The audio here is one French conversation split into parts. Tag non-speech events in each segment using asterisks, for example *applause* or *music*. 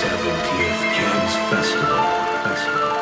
70th Cannes Festival. Festival.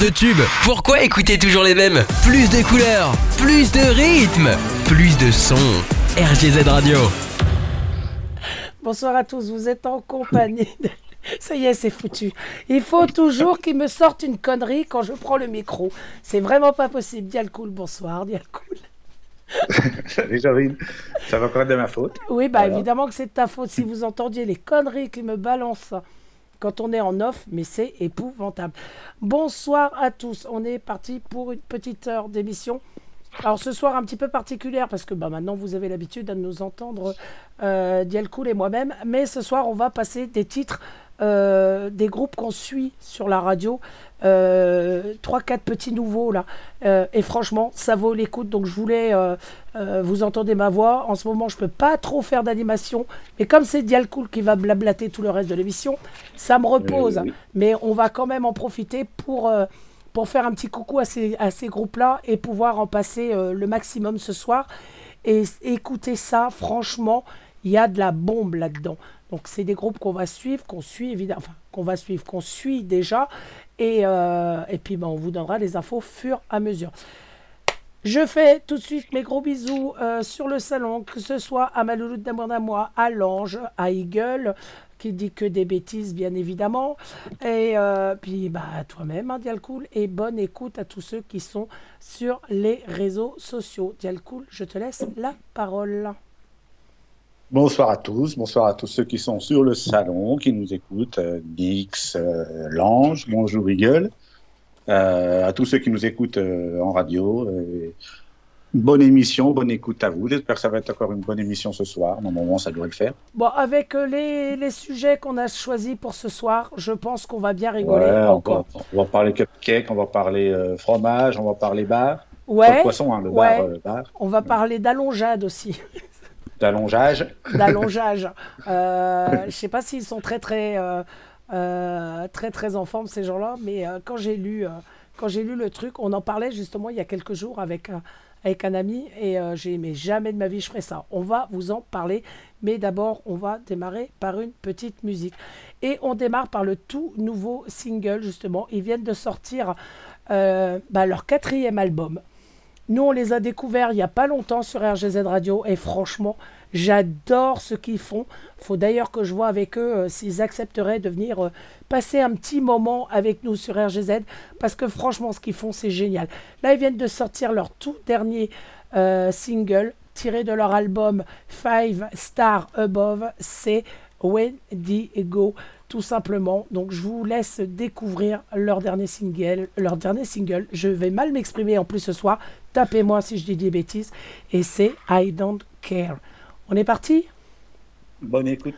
De tubes. Pourquoi écouter toujours les mêmes? Plus de couleurs, plus de rythme, plus de sons. RGZ Radio. Bonsoir à tous, vous êtes en compagnie. de- *laughs* Ça y est, c'est foutu. Il faut toujours qu'il me sorte une connerie quand je prends le micro. C'est vraiment pas possible. Dialcool, bonsoir, Dialcool. *laughs* *laughs* Salut Jorine, ça va être de ma faute. Oui, bah Voilà. évidemment que c'est de ta faute si vous entendiez les conneries qu'il me balance quand on est en off, mais c'est épouvantable. Bonsoir à tous, on est parti pour une petite heure d'émission Alors ce soir un petit peu particulière parce que bah, maintenant vous avez l'habitude de nous entendre euh, Dialcool et moi-même, mais ce soir on va passer des titres euh, des groupes qu'on suit sur la radio, euh, trois quatre petits nouveaux là, Euh, et franchement ça vaut l'écoute. Donc je voulais euh, vous entendez ma voix. En ce moment je peux pas trop faire d'animation, mais comme c'est Dialcool qui va blablater tout le reste de l'émission, ça me repose. Mais on va quand même en profiter pour pour faire un petit coucou à ces, groupes-là et pouvoir en passer euh, le maximum ce soir. Et écoutez ça, franchement, il y a de la bombe là-dedans. Donc c'est des groupes qu'on va suivre, qu'on suit évidemment, enfin qu'on va suivre, qu'on suit déjà. Et, euh, puis ben, on vous donnera les infos fur et à mesure. Je fais tout de suite mes gros bisous euh, sur le salon, que ce soit à Malouloute d'amour moi, à Lange, à Eagle, qui dit que des bêtises, bien évidemment. Et euh, puis bah, toi-même, hein, Dialcool. Et bonne écoute à tous ceux qui sont sur les réseaux sociaux. Dialcool, je te laisse la parole. Bonsoir à tous, bonsoir à tous ceux qui sont sur le salon, qui nous écoutent, euh, Nix, euh, Lange, bonjour Eagle, euh, à tous ceux qui nous écoutent en radio. Bonne émission, bonne écoute à vous. J'espère que ça va être encore une bonne émission ce soir. Normalement, ça devrait le faire. Bon, avec euh, les, les sujets qu'on a choisis pour ce soir, je pense qu'on va bien rigoler Ouais, on, encore. va, on va parler cupcake, on va parler euh, fromage, on va parler bar. Pas Ouais, poisson, hein, le ouais. bar, euh, bar. on va parler d'allongeade aussi. *laughs* D'allongeage. d'allongeage. Euh, *laughs* je sais pas s'ils sont très très très très en forme ces gens-là, mais quand j'ai lu quand j'ai lu le truc, on en parlait justement il y a quelques jours avec avec un ami et euh, j'ai mais jamais de ma vie je ferai ça. On va vous en parler, mais d'abord on va démarrer par une petite musique et on démarre par le tout nouveau single justement. Ils viennent de sortir euh, bah, leur quatrième album. Nous, on les a découverts il n'y a pas longtemps sur RGZ Radio et franchement, j'adore ce qu'ils font. faut d'ailleurs que je vois avec eux euh, s'ils accepteraient de venir euh, passer un petit moment avec nous sur RGZ parce que franchement, ce qu'ils font, c'est génial. Là, ils viennent de sortir leur tout dernier euh, single tiré de leur album Five Star Above. C'est When Go tout simplement. Donc je vous laisse découvrir leur dernier single. Leur dernier single. Je vais mal m'exprimer en plus ce soir. Tapez-moi si je dis des bêtises. Et c'est I Don't Care. On est parti? Bonne écoute.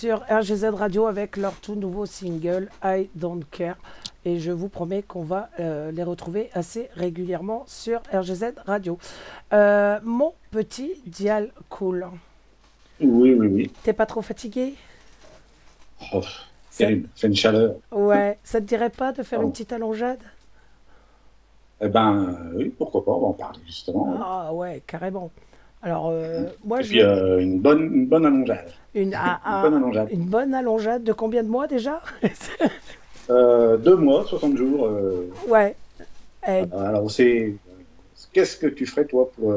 Sur RGZ Radio avec leur tout nouveau single I Don't Care. Et je vous promets qu'on va euh, les retrouver assez régulièrement sur RGZ Radio. Euh, mon petit Dial Cool, Oui, oui, oui. t'es pas trop fatigué? Oh, terrible. Une chaleur. Ouais, ça te dirait pas de faire Oh. une petite allongeade Eh ben, oui, pourquoi pas, on va en parler justement. Ah ouais, carrément. Alors, euh, moi, Et je puis, vais- euh, une, bonne, une bonne allongeade. une, Une bonne allongeade. une bonne allongeade de combien de mois déjà *laughs* Euh, deux mois, 60 jours. Ouais. Eh, alors, c'est. Qu'est-ce que tu ferais, toi, pour.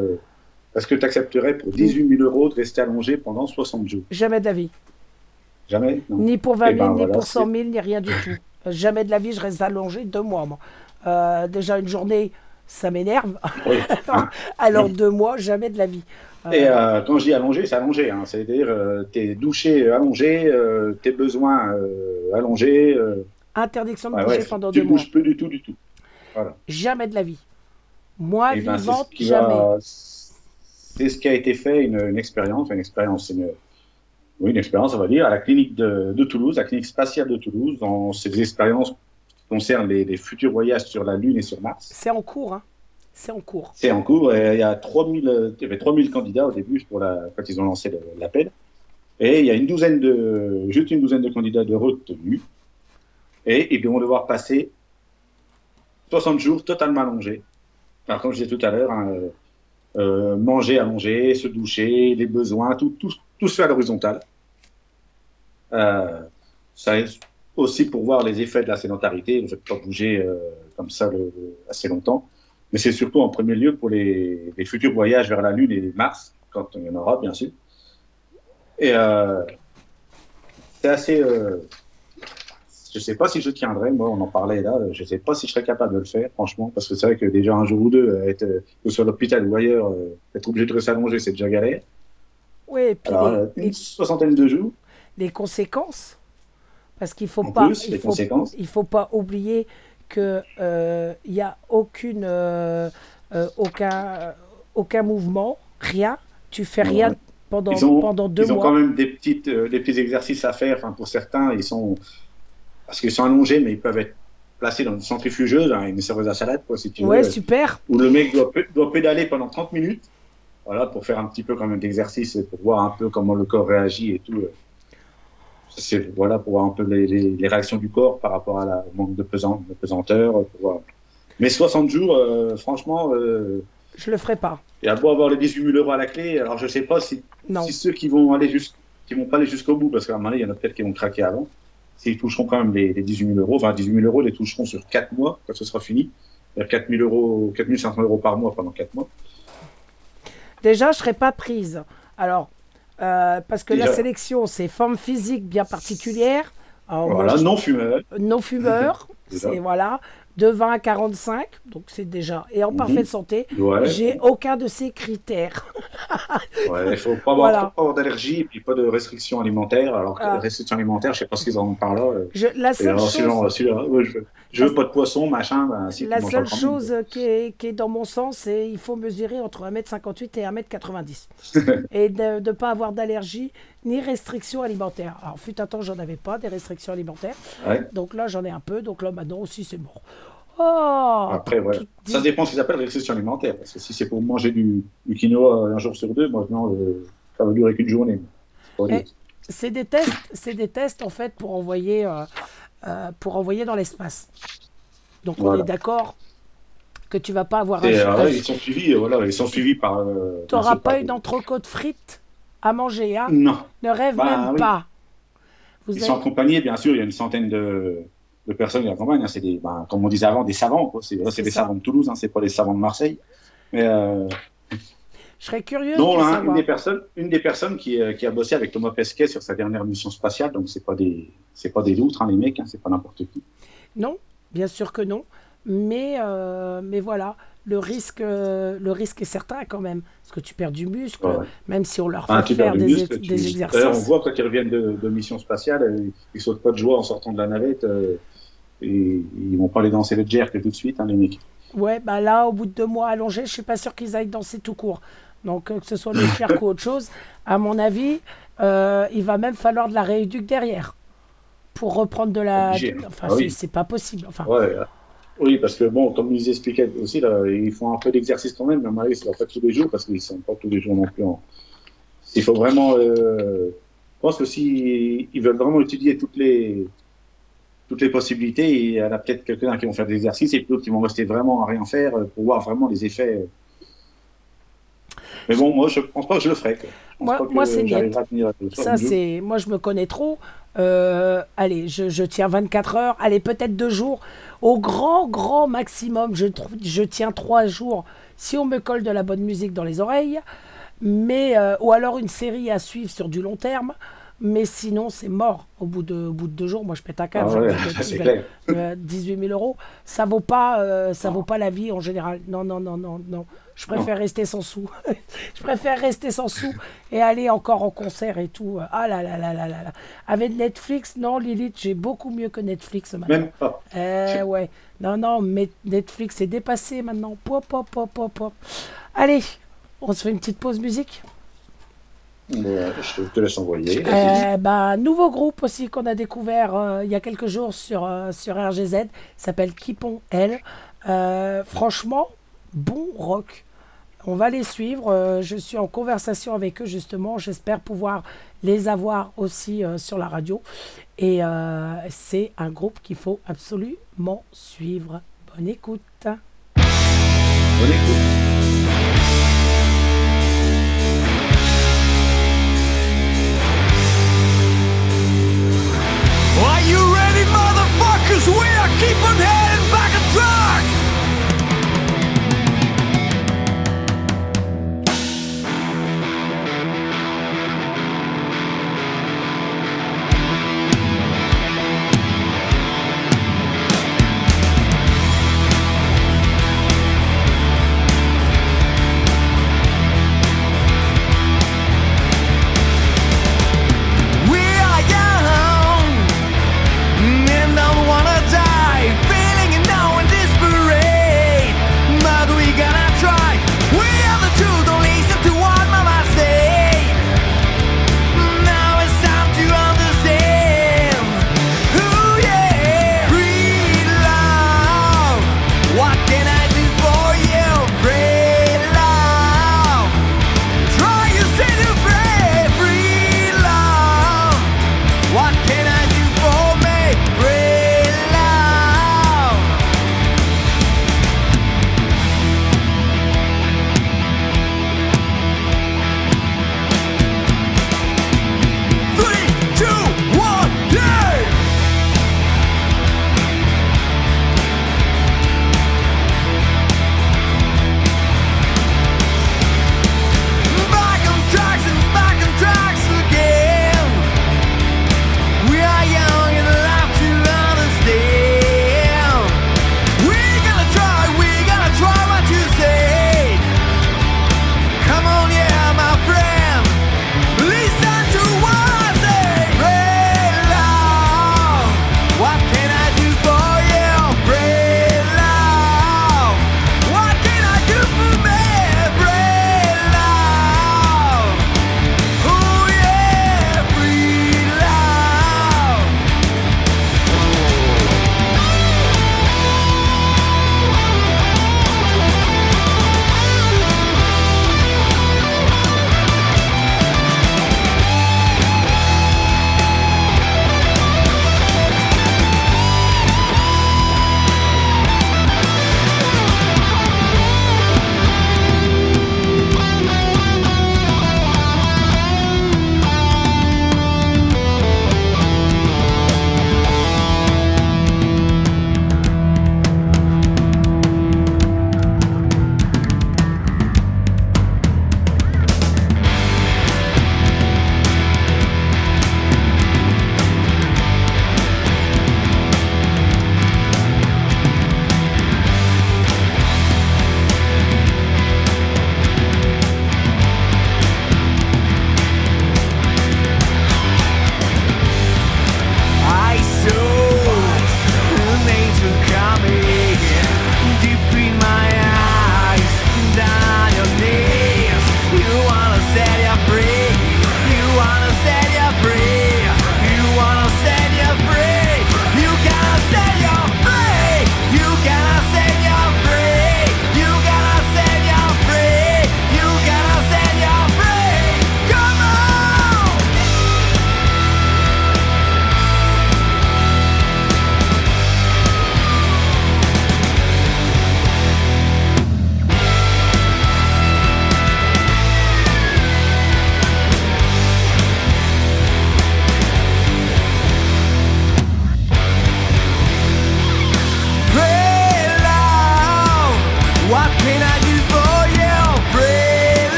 Est-ce que tu accepterais pour 18 000 euros de rester allongé pendant 60 jours? Jamais de la vie. Jamais? Non. Ni pour 20 Eh 000, ben, ni voilà, pour 100 c'est- 000, ni rien du tout. Jamais de la vie, je reste allongé deux mois, moi. Euh, déjà, une journée, ça m'énerve. Oui. *laughs* alors, deux mois, jamais de la vie. Euh, Et euh, quand je dis allongé, c'est allongé. Hein. C'est-à-dire, euh, tes douchés allongés, euh, tes besoins euh, allongés. euh, interdiction de ouais, bouger ouais, pendant tu deux mois. bouges plus du tout, du tout. Jamais de la vie. Moi, Et ben, vivante, ce jamais. va- C'est ce qui a été fait, une, une expérience, une expérience, une, oui, une expérience, on va dire, à la clinique de, de Toulouse, la clinique spatiale de Toulouse, dans ces expériences qui concernent les, les futurs voyages sur la Lune et sur Mars. C'est en cours, hein. C'est en cours. C'est en cours. Et il y a 3000, euh, il y avait 3000 candidats au début pour la, quand ils ont lancé l'appel. Et il y a une douzaine de, juste une douzaine de candidats de retenus. Et ils vont devoir passer 60 jours totalement allongés. Alors, comme je disais tout à l'heure, hein, euh, euh, manger allongé, se doucher, les besoins, tout, tout, tout se fait à l'horizontale. Euh, ça aussi pour voir les effets de la sédentarité. Ne vais pas bouger euh, comme ça le- assez longtemps. Mais c'est surtout en premier lieu pour les, les futurs voyages vers la Lune et Mars, quand il y en aura, bien sûr. Et euh, c'est assez. euh, je ne sais pas si je tiendrai, moi, on en parlait là, je ne sais pas si je serais capable de le faire, franchement, parce que c'est vrai que déjà un jour ou deux, être, que ce soit à l'hôpital ou ailleurs, être obligé de rester allongé, c'est déjà galère. Oui, et puis Alors, les, les- une soixantaine de jours, les conséquences. Parce qu'il faut En pas, plus, il faut, conséquences. il faut pas oublier que euh, il y a aucune, euh, euh, aucun, aucun mouvement, rien. Tu fais rien Ouais. pendant, ils ont, pendant deux ils ont mois. quand même des, petites, des petits exercices à faire. Enfin, pour certains, ils sont. Parce qu'ils sont allongés, mais ils peuvent être placés dans une centrifugeuse, hein, une serveuse à salade, quoi, si tu Ouais, veux. super. où le mec doit, doit pédaler pendant 30 minutes, voilà, pour faire un petit peu quand même d'exercice, pour voir un peu comment le corps réagit et tout. C'est voilà pour voir un peu les, les- les réactions du corps par rapport à la au manque de, pesant, de pesanteur. pour voir. Mais 60 jours, euh, franchement, euh, Je le ferai pas. y a beau avoir les 18 000 euros à la clé, alors je sais pas si, si ceux qui vont aller jusqu'- qui vont pas aller jusqu'au bout, parce qu'à un moment donné, il y en a peut-être qui vont craquer avant, s'ils toucheront quand même les, les 18 000 euros, enfin 18 000 euros, ils les toucheront sur 4 mois, quand ce sera fini. 4 000 euros, 4 500 euros par mois pendant 4 mois. Déjà, je serai pas prise. Alors, euh, parce que la sélection, c'est forme physique bien particulière. Alors, Voilà, non fumeur. non fumeur, *laughs* c'est voilà, de 20 à 45, donc c'est déjà, et en Mhm. parfaite santé. Ouais. J'ai aucun de ces critères. *laughs* Ouais, il faut pas avoir, Voilà. faut pas avoir d'allergie et puis pas de restrictions alimentaires. Alors que Ah. les restrictions alimentaires, je sais pas ce qu'ils en ont par là. euh. Je, la seule alors, si chose, genre, si, ouais, je, je veux pas de poisson, machin, ben, si, la seule même. chose qui est, qui est dans mon sens, c'est il faut mesurer entre 1m58 et 1m90. *laughs* et de ne pas avoir d'allergie ni restrictions alimentaires. Alors, fut un temps, j'en avais pas des restrictions alimentaires. Ouais. Donc là, j'en ai un peu. Donc là, maintenant aussi, c'est mort. Oh Après, ouais. Ça dépend ce qu'ils appellent restriction alimentaire. Parce que si c'est pour manger du, du quinoa un jour sur deux, non, euh, ça va durer qu'une journée. C'est Eh, des tests, c'est des tests en fait pour envoyer, euh, euh, pour envoyer dans l'espace. Donc on est d'accord que tu vas pas avoir un. Euh, ouais, ils sont suivis, voilà, ils sont suivis par. bien sûr, pas par- une entrecôte frite à manger, hein? Non. Ne rêve Bah, même oui. pas. Vous Ils avez- sont accompagnés, bien sûr, il y a une centaine de, de personnes qui l'accompagnent. hein. C'est des, ben, comme on disait avant, des savants. quoi. C'est, des ça. savants de Toulouse, hein, c'est pas des savants de Marseille. Mais euh, Je serais curieuse non, de hein, une des personnes, une des personnes qui, euh, qui a bossé avec Thomas Pesquet sur sa dernière mission spatiale. Donc c'est pas des, c'est pas des loutres, hein, les mecs, hein, c'est pas n'importe qui. Non, bien sûr que non. Mais, euh, mais voilà, le risque, le risque est certain quand même. Parce que tu perds du muscle, Ouais. même si on leur fait Ah, tu faire des, muscle, tu- des D'ailleurs, on exercices. voit quand ils reviennent de, de mission spatiale, ils sautent pas de joie en sortant de la navette. Et ils vont pas aller danser le jerk tout de suite, hein, les mecs. Ouais, bah là, au bout de deux mois allongés, je suis pas sûr qu'ils aillent danser tout court. Donc, euh, que ce soit le *laughs* jerk ou autre chose, à mon avis, euh, il va même falloir de la rééduque derrière pour reprendre de la. Obligé. Enfin, Ah oui. c'est- pas possible. Enfin, Ouais, oui, parce que bon, comme ils expliquaient aussi, là, ils font un peu d'exercice quand même, mais avis, c'est leur fait tous les jours parce qu'ils sont pas tous les jours non plus en. Il faut vraiment. euh, Je pense que si ils veulent vraiment étudier toutes les toutes les possibilités, il y en a peut-être quelques-uns qui vont faire des exercices et puis d'autres qui vont rester vraiment à rien faire euh, pour voir vraiment les effets. Mais bon, moi, je pense pas que je le ferai. Je Moi- moi, c'est Ça, c'est. Moi, je me connais trop. Euh, allez, je, je tiens 24 heures. Allez, peut-être deux jours. Au grand, grand maximum, je, je tiens trois jours si on me colle de la bonne musique dans les oreilles. Mais, euh, ou alors une série à suivre sur du long terme. Mais sinon, c'est mort. Au bout, de, au bout de deux jours, moi, je pète un Ah câble. ouais, J'ai envie de c'est dire, clair. euh, 18 000 euros, ça vaut pas, euh, ça vaut pas la vie en général. Non, non, non, non, non. Je préfère rester sans sous. *laughs* je préfère rester sans sous et aller encore en concert et tout. Ah là là là là là là. Avec Netflix, non, Lilith, j'ai beaucoup mieux que Netflix maintenant. Même pas. Eh ouais. Non, non, mais Netflix est dépassé maintenant. Pop, pop, pop, pop, pop. Allez, on se fait une petite pause musique. Ouais, je te laisse envoyer. Euh, bah, nouveau groupe aussi qu'on a découvert euh, il y a quelques jours sur, euh, sur RGZ, il s'appelle Kipon L. Euh, franchement, bon rock. On va les suivre. euh, je suis en conversation avec eux justement. J'espère pouvoir les avoir aussi euh, sur la radio. Et euh, c'est un groupe qu'il faut absolument suivre. Bonne écoute. Bonne écoute. Motherfuckers? We are keeping heading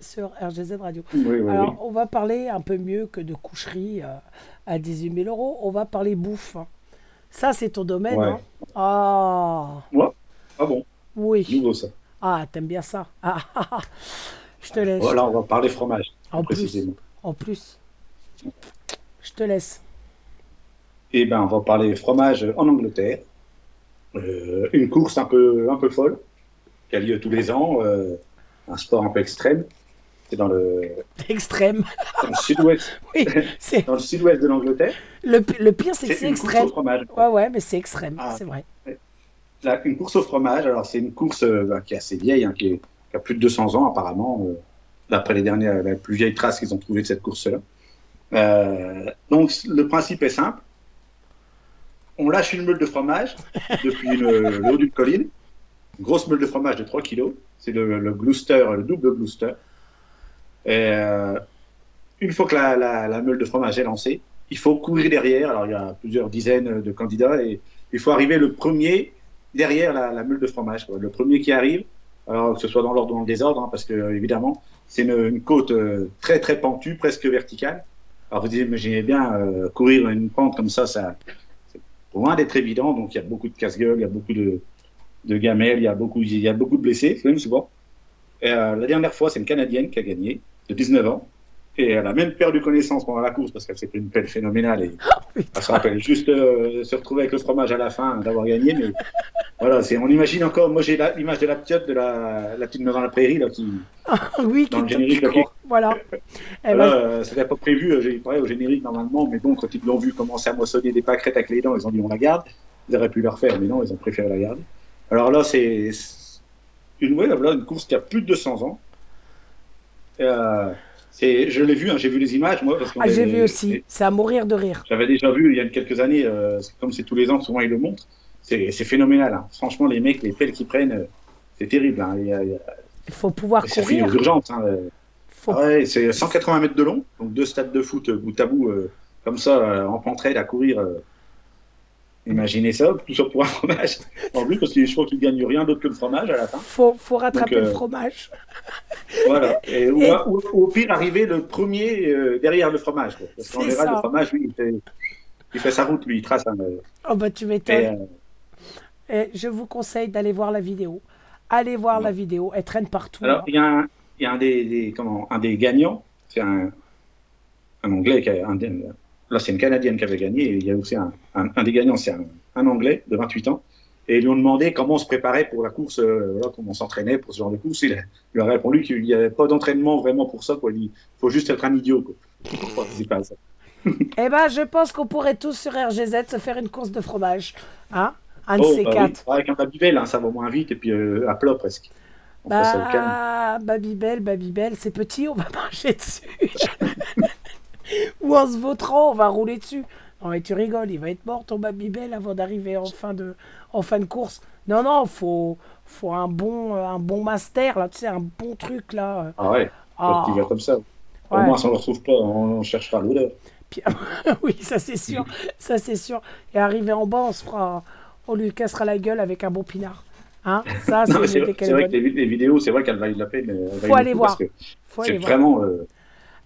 sur RGZ Radio. Oui, oui, oui. Alors, on va parler un peu mieux que de coucherie euh, à 18 000 euros. On va parler bouffe. hein. Ça, c'est ton domaine. Ouais. hein ah, Moi Ah bon, oui. nouveau ça. Ah, t'aimes bien ça. *laughs* Ah, ah, ah. Je te laisse. Voilà, on va parler fromage, En plus. En plus. Je te laisse. Eh ben, on va parler fromage en Angleterre. Euh, une course un peu, un peu folle qui a lieu tous les ans. euh, un sport un peu extrême. C'est dans le, Extrême. dans le sud-ouest, *laughs* Oui, c'est dans le sud-ouest de l'Angleterre. le, pi- le pire, c'est que C'est une course extrême. au fromage. Ouais, ouais, mais c'est extrême, Ah. c'est vrai. Là, une course au fromage. Alors, c'est une course euh, bah, qui est assez vieille, hein, qui, est- qui a plus de 200 ans apparemment, euh, d'après les dernières, la plus vieille trace qu'ils ont trouvée de cette course-là. Euh, donc, le principe est simple. On lâche une meule de fromage *laughs* depuis le haut d'une colline. Une grosse meule de fromage de 3 kilos. C'est le, le Gloucester, le double Gloucester. Euh, une fois que la, la- meule de fromage est lancée, il faut courir derrière. Alors, il y a plusieurs dizaines de candidats et il faut arriver le premier derrière la, la meule de fromage. Le premier qui arrive, alors que ce soit dans l'ordre ou dans le désordre, hein, parce que évidemment, c'est une, côte euh, très très pentue, presque verticale. Alors vous imaginez bien euh, courir une pente comme ça, ça c'est loin d'être évident. Donc il y a beaucoup de casse-gueule, il y a beaucoup de, gamelles, il y a beaucoup, il y a beaucoup de blessés, même souvent. Euh, la dernière fois, c'est une Canadienne qui a gagné, de 19 ans. Et elle a même perdu connaissance pendant la course parce qu'elle s'est pris une pelle phénoménale et *laughs* elle se rappelle juste euh, se retrouver avec le fromage à la fin d'avoir gagné. Mais voilà, c'est, on imagine encore. Moi, j'ai la- l'image de la petite de la, la petite dans la prairie là qui. oui, Dans le générique, qui. Voilà. Eh ben, Voilà, euh, c'était pas prévu. euh, J'ai parlé au générique normalement, mais bon, quand ils l'ont vu commencer à moissonner des pâquerettes avec les dents, ils ont dit on la garde. Ils auraient pu le refaire, mais non, ils ont préféré la garder. Alors là, c'est c'est une, ouais, voilà, une course qui a plus de 200 ans. Euh, c'est, je l'ai vu, hein, j'ai vu les images moi. Parce ah, j'ai vu aussi. C'est à mourir de rire. J'avais déjà vu il y a quelques années, euh, c'est comme c'est tous les ans, souvent ils le montrent. C'est c'est phénoménal. hein. Franchement, les mecs, les pelles qu'ils prennent, euh, c'est terrible. Hein. Il y a- il y a- Il faut pouvoir courir. aux urgences. Hein. euh. Faut- Ah ouais, c'est 180 mètres de long, donc deux stades de foot bout à bout, euh, comme ça, en pentraide à courir. Imaginez ça, tout ça pour un *laughs* fromage. En plus, parce que je crois qu'ils gagnent rien d'autre que le fromage à la fin. Faut, faut rattraper Donc, euh, le fromage. *laughs* Voilà. Et, ou, Et- ou- ou au pire, arriver le premier euh, derrière le fromage. quoi. Parce qu'en général, le fromage, lui, il fait, il fait sa route, lui, il trace. un. euh, Oh bah tu m'étonnes. euh, Et je vous conseille d'aller voir la vidéo. Allez voir Ouais. la vidéo. Elle traîne partout. Alors, hein. il y a un, y a des, des- comment, un des gagnants, c'est un, un Anglais, qui a, un, des- là c'est une Canadienne qui avait gagné, et il y a aussi un, un, un des gagnants, c'est un, un Anglais de 28 ans, et ils lui ont demandé comment on se préparait pour la course, euh, voilà, comment on s'entraînait pour ce genre de course. Il, a, leur a répondu qu'il n'y avait pas d'entraînement vraiment pour ça, quoi. Il faut juste être un idiot, quoi. pour participer à ça. Eh ben, je pense qu'on pourrait tous sur RGZ se faire une course de fromage. Hein Un de Oh, ces bah oui. quatre. Avec un Babybel, hein, ça va moins vite, et puis euh, à plat presque. On. Bah, Babybel, Babybel, c'est petit, on va *laughs* marcher dessus. *laughs* Ou en se vautrant, on va rouler dessus. Non mais tu rigoles, il va être mort ton Babybel avant d'arriver en fin de en fin de course. Non non, faut faut un bon euh, un bon master là, tu sais un bon truc là. Ah ouais, Ah, il va comme ça. Au Ouais. moins, si on ne le retrouve pas, on ne cherche pas l'odeur. puis- *laughs* oui, ça c'est sûr, ça c'est sûr. Et arrivé en bas, on se fera on lui cassera la gueule avec un bon pinard. Hein? Ça *laughs* c'est vrai, que les, vidéos, c'est vrai qu'elles valent la peine. euh, Faut le aller voir. Que Faut c'est aller voir. vraiment. euh,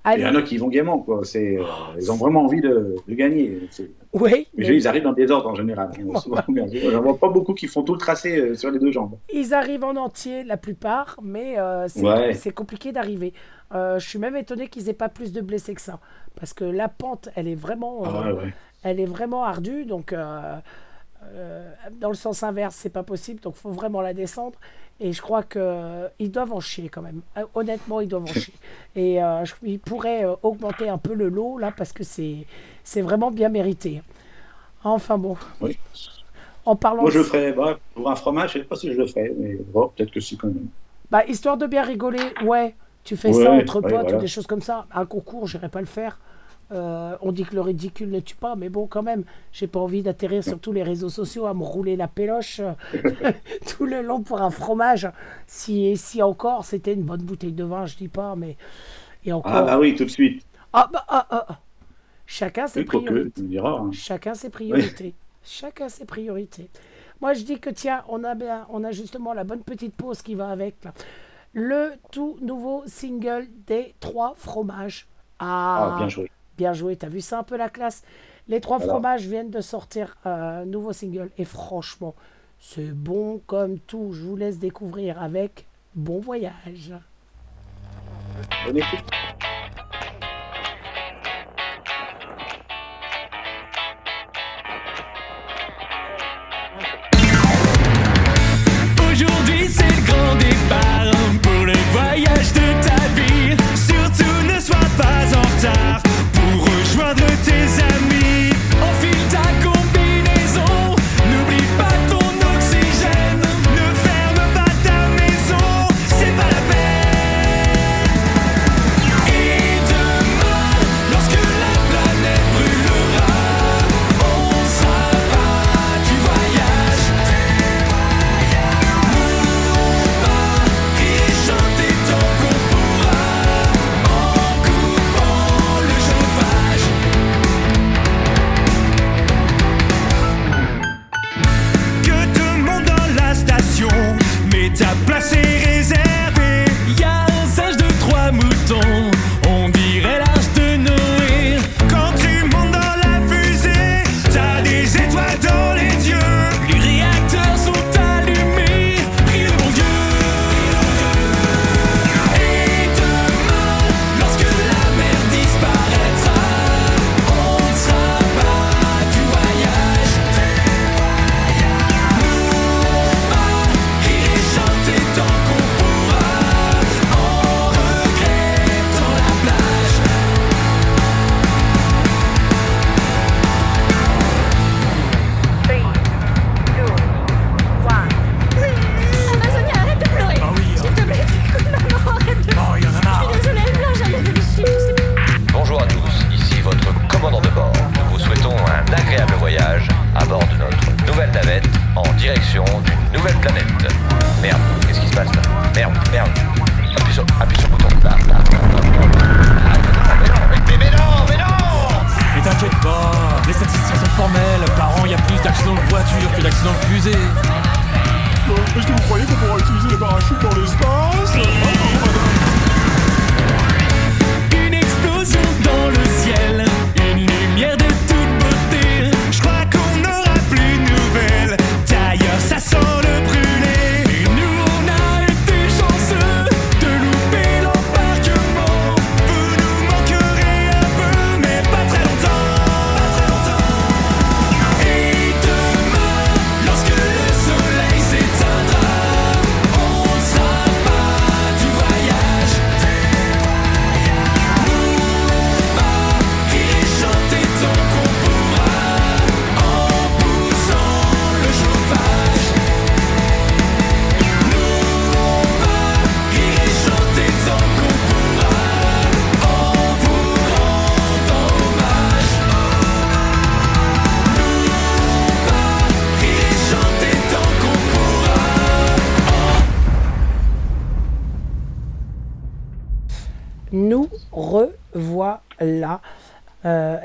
il Allez. y en a qui vont gaiement, quoi. C'est, euh, ils ont vraiment envie de, de gagner. Oui, Mais mais- ils arrivent dans des ordres en général. *laughs* Souvent, J'en vois pas beaucoup qui font tout le tracé euh, sur les deux jambes. Ils arrivent en entier, la plupart, mais euh, c'est Ouais. compliqué d'arriver. Je suis même étonné qu'ils aient pas plus de blessés que ça, parce que la pente, elle est vraiment, Ah ouais, elle est vraiment ardue, donc dans le sens inverse, c'est pas possible, donc faut vraiment la descendre. Et je crois que euh, doivent en chier quand même. Euh, Honnêtement, ils doivent en chier. *laughs* Et euh, je- ils pourraient euh, augmenter un peu le lot là, parce que c'est vraiment bien mérité. Enfin bon, Oui. en parlant Moi, de je le ferais. Bah, pour un fromage, je sais pas si je le ferais. Mais bon, peut-être que si quand même. Bah, histoire de bien rigoler, ouais, tu fais Ouais, ça entre ouais, potes voilà. ou des choses comme ça. Un concours, j'irai pas le faire. Euh, on dit que le ridicule ne tue pas, mais bon, quand même, j'ai pas envie d'atterrir sur tous les réseaux sociaux à me rouler la péloche euh, *laughs* tout le long pour un fromage. Si, si encore c'était une bonne bouteille de vin, je dis pas, mais. Et encore. Ah, bah oui, tout de suite. Ah, bah, ah, ah, ah. Chacun ses Oui, priorités. diras. hein. Chacun ses priorités. Chacun ses priorités. Moi, je dis que tiens, on a, bien, on a justement la bonne petite pause qui va avec. là. Le tout nouveau single des trois fromages. Ah, Ah, bien joué. Bien joué, t'as vu ça un peu la classe Les trois Alors. fromages viennent de sortir un nouveau single et franchement, c'est bon comme tout. Je vous laisse découvrir avec Bon Voyage. Aujourd'hui c'est le grand départ pour le voyage de ta vie. Surtout ne sois pas en retard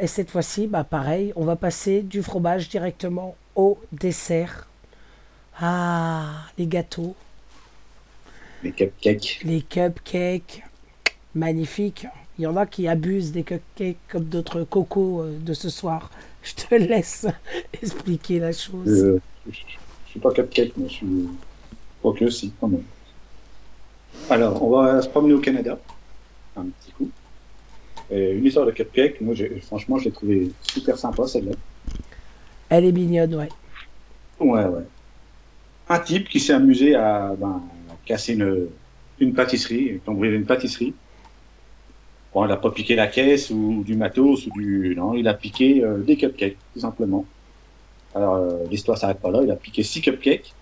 cette fois-ci, bah pareil, on va passer du fromage directement au dessert. Ah, les gâteaux, Les cupcakes. les cupcakes, magnifiques. Il y en a qui abusent des cupcakes comme d'autres cocos euh, de ce soir. *laughs* Je te laisse *laughs* expliquer la chose. Euh, je, je suis pas cupcake, mais je suis. Quoique aussi, quand même. Alors, on va se promener au Canada. Un petit coup. Et une histoire de cupcake, moi, j'ai- franchement, je l'ai trouvé super sympa, celle-là. Elle est mignonne, ouais. Ouais, ouais. Un type qui s'est amusé à, ben, à casser une, une pâtisserie, cambrioler une pâtisserie. Bon, il a pas piqué la caisse ou, du matos ou du. Non, il a piqué euh, des cupcakes, tout simplement. Alors, euh, l'histoire s'arrête pas là. Il a piqué six cupcakes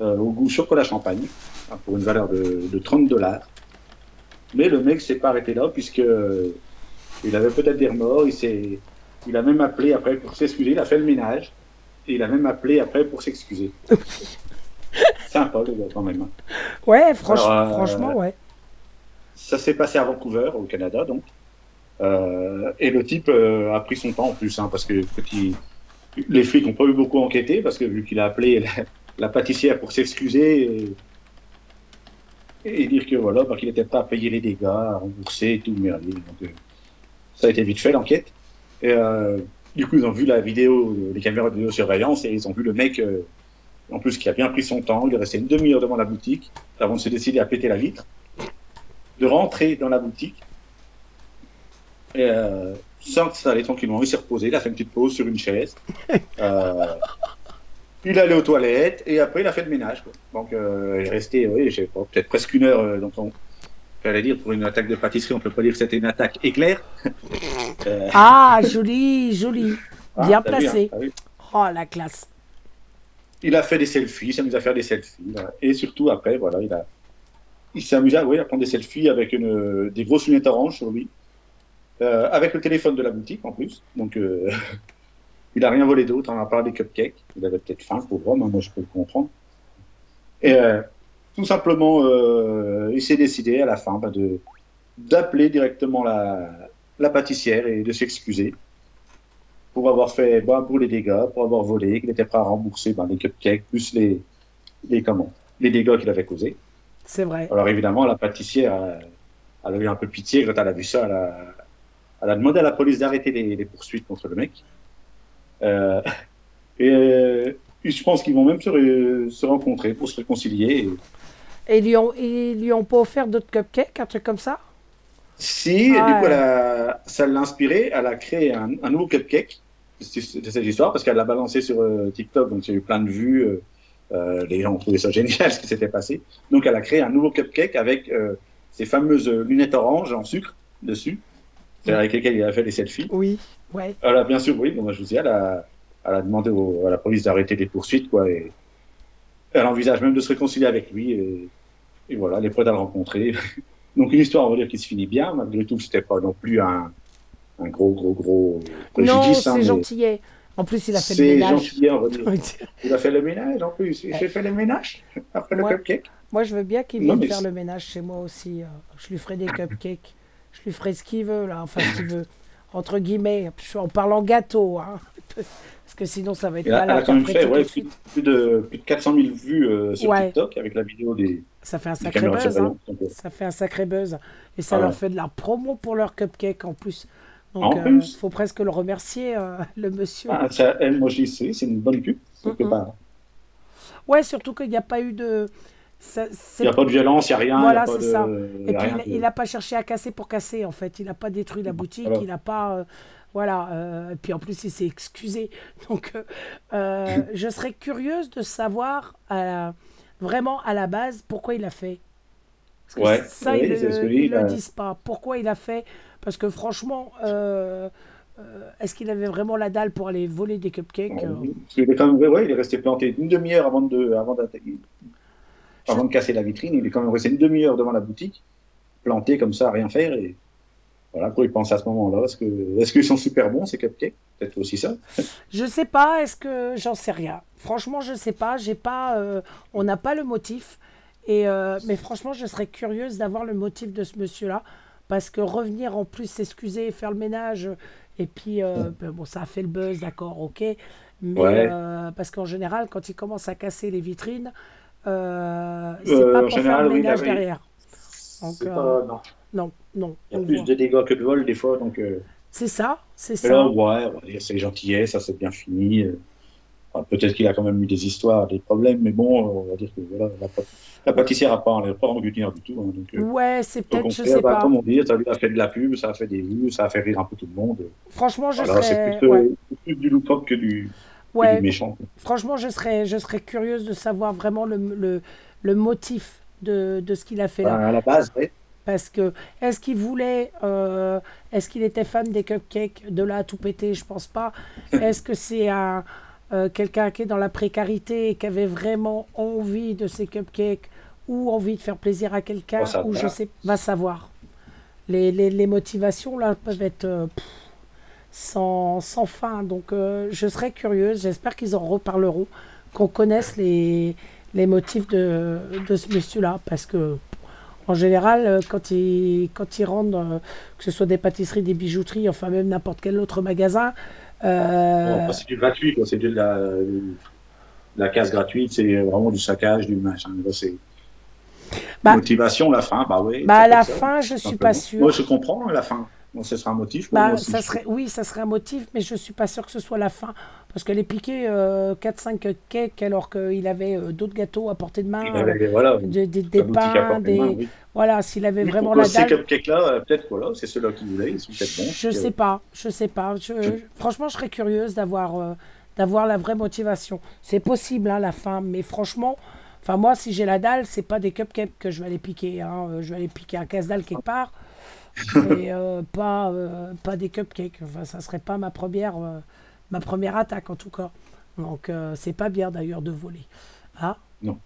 euh, au goût chocolat champagne hein, pour une valeur de, de 30 dollars. Mais le mec s'est pas arrêté là puisque euh, il avait peut-être des remords. Il s'est, il a même appelé après pour s'excuser. Il a fait le ménage et il a même appelé après pour s'excuser. *laughs* Sympa le gars quand même. hein. Ouais, franch- Alors, euh, franchement, ouais. Ça s'est passé à Vancouver, au Canada, donc. Euh, et le type euh, a pris son temps en plus, hein, parce que il, les flics n'ont pas eu beaucoup enquêté parce que vu qu'il a appelé la, la pâtissière pour s'excuser et, et dire que voilà, bah, qu'il n'était pas à payer les dégâts, à rembourser et tout, merdier. Donc, euh, ça a été vite fait l'enquête. Et euh, du coup, ils ont vu la vidéo, les caméras de vidéosurveillance et ils ont vu le mec, euh, en plus, qui a bien pris son temps. Il est resté une demi-heure devant la boutique avant de se décider à péter la vitre, de rentrer dans la boutique. Et, euh, sans s'installer tranquillement, il s'est reposé, il a fait une petite pause sur une chaise. *laughs* Euh, il est allé aux toilettes et après il a fait le ménage. Quoi. Donc euh, il est resté, oui, je sais pas, peut-être presque une heure. Euh, donc on, fallait dire pour une attaque de pâtisserie, on peut pas dire que c'était une attaque éclair. *laughs* Euh, Ah, joli, joli. ah, Bien vu, hein, placé. vu. Oh, la classe. il a fait des selfies, il s'amuse à faire des selfies. Et surtout, après, voilà, il a, il s'est amusé à, oui, à prendre des selfies avec une, des grosses lunettes oranges sur lui, euh, avec le téléphone de la boutique en plus. Donc, euh, *laughs* il a rien volé d'autre, à part des cupcakes. Il avait peut-être faim, pauvre homme, hein, moi je peux le comprendre. Et euh, tout simplement, euh, il s'est décidé à la fin bah, de d'appeler directement la, la pâtissière et de s'excuser pour avoir fait ben, pour les dégâts, pour avoir volé, qu'il était prêt à rembourser ben, les cupcakes plus les, les, comment, les dégâts qu'il avait causés. C'est vrai. Alors évidemment, la pâtissière, euh, elle a eu un peu pitié quand elle a vu ça. Elle a, elle a demandé à la police d'arrêter les, les poursuites contre le mec. Euh, et je pense qu'ils vont même se, rencontrer pour se réconcilier. Et Et ils lui ont, ils lui ont pas offert d'autres cupcakes, un truc comme ça? Si, Ah du coup, ouais. elle a- ça l'a inspiré, elle a créé un, un nouveau cupcake de cette histoire parce qu'elle l'a balancé sur euh, TikTok, donc il y a eu plein de vues. euh, euh, les gens ont trouvé ça *laughs* génial ce qui s'était passé. Donc elle a créé un nouveau cupcake avec euh, ces fameuses lunettes oranges en sucre dessus, c'est avec lesquelles il a fait des selfies. Oui, ouais. Elle a bien sûr, oui, bon, moi, je vous dis, elle a, elle a demandé au- à la police d'arrêter les poursuites, quoi, et elle envisage même de se réconcilier avec lui, et, et voilà, elle est prête à le rencontrer. *laughs* Donc une histoire, on va dire, qui se finit bien, malgré tout, c'était pas non plus un, un gros, gros, gros Non, préjudice. hein, c'est mais gentillet. En plus, il a fait le C'est ménage. gentil, on va dire. *laughs* Il a fait le ménage, en plus. J'ai fait le ménage après le Ouais. cupcake. Moi, je veux bien qu'il Non, vienne mais faire c'est- le ménage chez moi aussi. euh, Je lui ferai des cupcakes. Je lui ferai ce qu'il veut, là. Enfin, ce qu'il veut. Entre guillemets. En parlant gâteau, hein. Parce que sinon, ça va être Et là, mal elle a quand même fait ouais, plus, de, plus de 400 000 vues euh, sur Ouais. TikTok avec la vidéo des, Ça fait un sacré buzz. hein. euh, Ça fait un sacré buzz. Et ça Ah leur ouais. fait de la promo pour leur cupcake en plus. En Donc, il plus faut presque le remercier, euh, *laughs* le monsieur. ah, ça, elle, moi, je dis, c'est une bonne pub. part. Ouais, surtout qu'il n'y a pas eu de. ça- Il n'y a pas de violence, il n'y a rien. Voilà, c'est de- ça. Et puis, il- n'a pas cherché à casser pour casser, en fait. Il n'a pas détruit la boutique, Voilà. il n'a pas. Voilà. euh, et puis, en plus, il s'est excusé. *laughs* Donc, euh, euh, je serais curieuse de savoir euh, vraiment à la base pourquoi il a fait. Parce que Ouais, ça, oui, ils ne le euh. disent pas. Pourquoi il a fait? Parce que franchement, euh, est-ce qu'il avait vraiment la dalle pour aller voler des cupcakes? Parce qu'il est quand même, ouais, il est resté planté une demi-heure avant de, avant avant de casser la vitrine. Il est quand même resté une demi-heure devant la boutique, planté comme ça, à rien faire. Et voilà, quoi il pense à ce moment-là. Est-ce qu'ils sont super bons ces cupcakes? Peut-être aussi ça. Je sais pas, est-ce que j'en sais rien. Franchement, je sais pas, j'ai pas euh, on n'a pas le motif et euh, mais franchement, je serais curieuse d'avoir le motif de ce monsieur-là parce que revenir en plus s'excuser, faire le ménage et puis euh, ben bon, ça a fait le buzz, d'accord, OK, mais Ouais. euh, parce qu'en général, quand il commence à casser les vitrines, euh, c'est Euh, pas pour faire le ménage oui. derrière. Donc, C'est euh, pas- non. Non, non, Il y a plus voit. de dégâts que de vol des fois. Donc, euh, C'est ça, c'est ça. là, ouais, dire, c'est gentillet, ça s'est bien fini. euh. Enfin, peut-être qu'il a quand même eu des histoires, des problèmes, mais bon, euh, on va dire que voilà, la, la pâtissière n'a pas, elle a pas rancunière du tout. hein, donc, Ouais, c'est peut-être, je sais bah, pas. comme on dit, ça lui a fait de la pub, ça a fait des vues, ça a fait rire un peu tout le monde. Franchement, je Voilà, serais c'est plus, ouais. plus du loup-pop que du, que Ouais. du méchant. Franchement, je serais, je serais curieuse de savoir vraiment le, le, le motif de, de ce qu'il a fait là. Enfin, à la base, ouais. Parce que, est-ce qu'il voulait, euh, est-ce qu'il était fan des cupcakes De là à tout péter, je pense pas. Est-ce que c'est un, euh, quelqu'un qui est dans la précarité et qui avait vraiment envie de ces cupcakes ou envie de faire plaisir à quelqu'un ou je sais, va savoir. Les, les, les motivations là peuvent être euh, pff, sans, sans fin. Donc, je serais curieuse. J'espère qu'ils en reparleront, qu'on connaisse les, les motifs de, de ce monsieur-là, parce que en général, euh, quand ils, quand ils rendent, euh, que ce soit des pâtisseries, des bijouteries, enfin même n'importe quel autre magasin, Euh, c'est du gratuit. C'est de la, la casse gratuite, c'est vraiment du saccage, du machin. Bah- motivation, la fin, bah oui. bah, à la fin, je tout suis pas sûre. Moi, je comprends la fin. Bon, ce sera un motif. pour Bah, aussi, ça serait, oui, ça serait un motif, mais je suis pas sûre que ce soit la fin. Parce qu'elle est piquée 4-5 cakes alors qu'il avait euh, d'autres gâteaux à portée de main, Il avait, voilà, des, des, des pains, portée de main, des... oui. Voilà, s'il avait Mais vraiment la ces dalle. cupcakes-là, euh, peut-être voilà, c'est ceux-là qu'il voulait, ils sont peut-être bons. Je Puis, sais euh, pas, je sais pas. Je- Franchement, je serais curieuse d'avoir euh, d'avoir la vraie motivation. C'est possible, hein, la fin, mais franchement, enfin moi, si j'ai la dalle, c'est pas des cupcakes que je vais aller piquer. hein. Euh, Je vais aller piquer un casse-dalle quelque part, *laughs* mais euh, pas euh, pas des cupcakes. Enfin, ça serait pas ma première euh, ma première attaque en tout cas. Donc c'est pas bien d'ailleurs de voler. Ah, Non,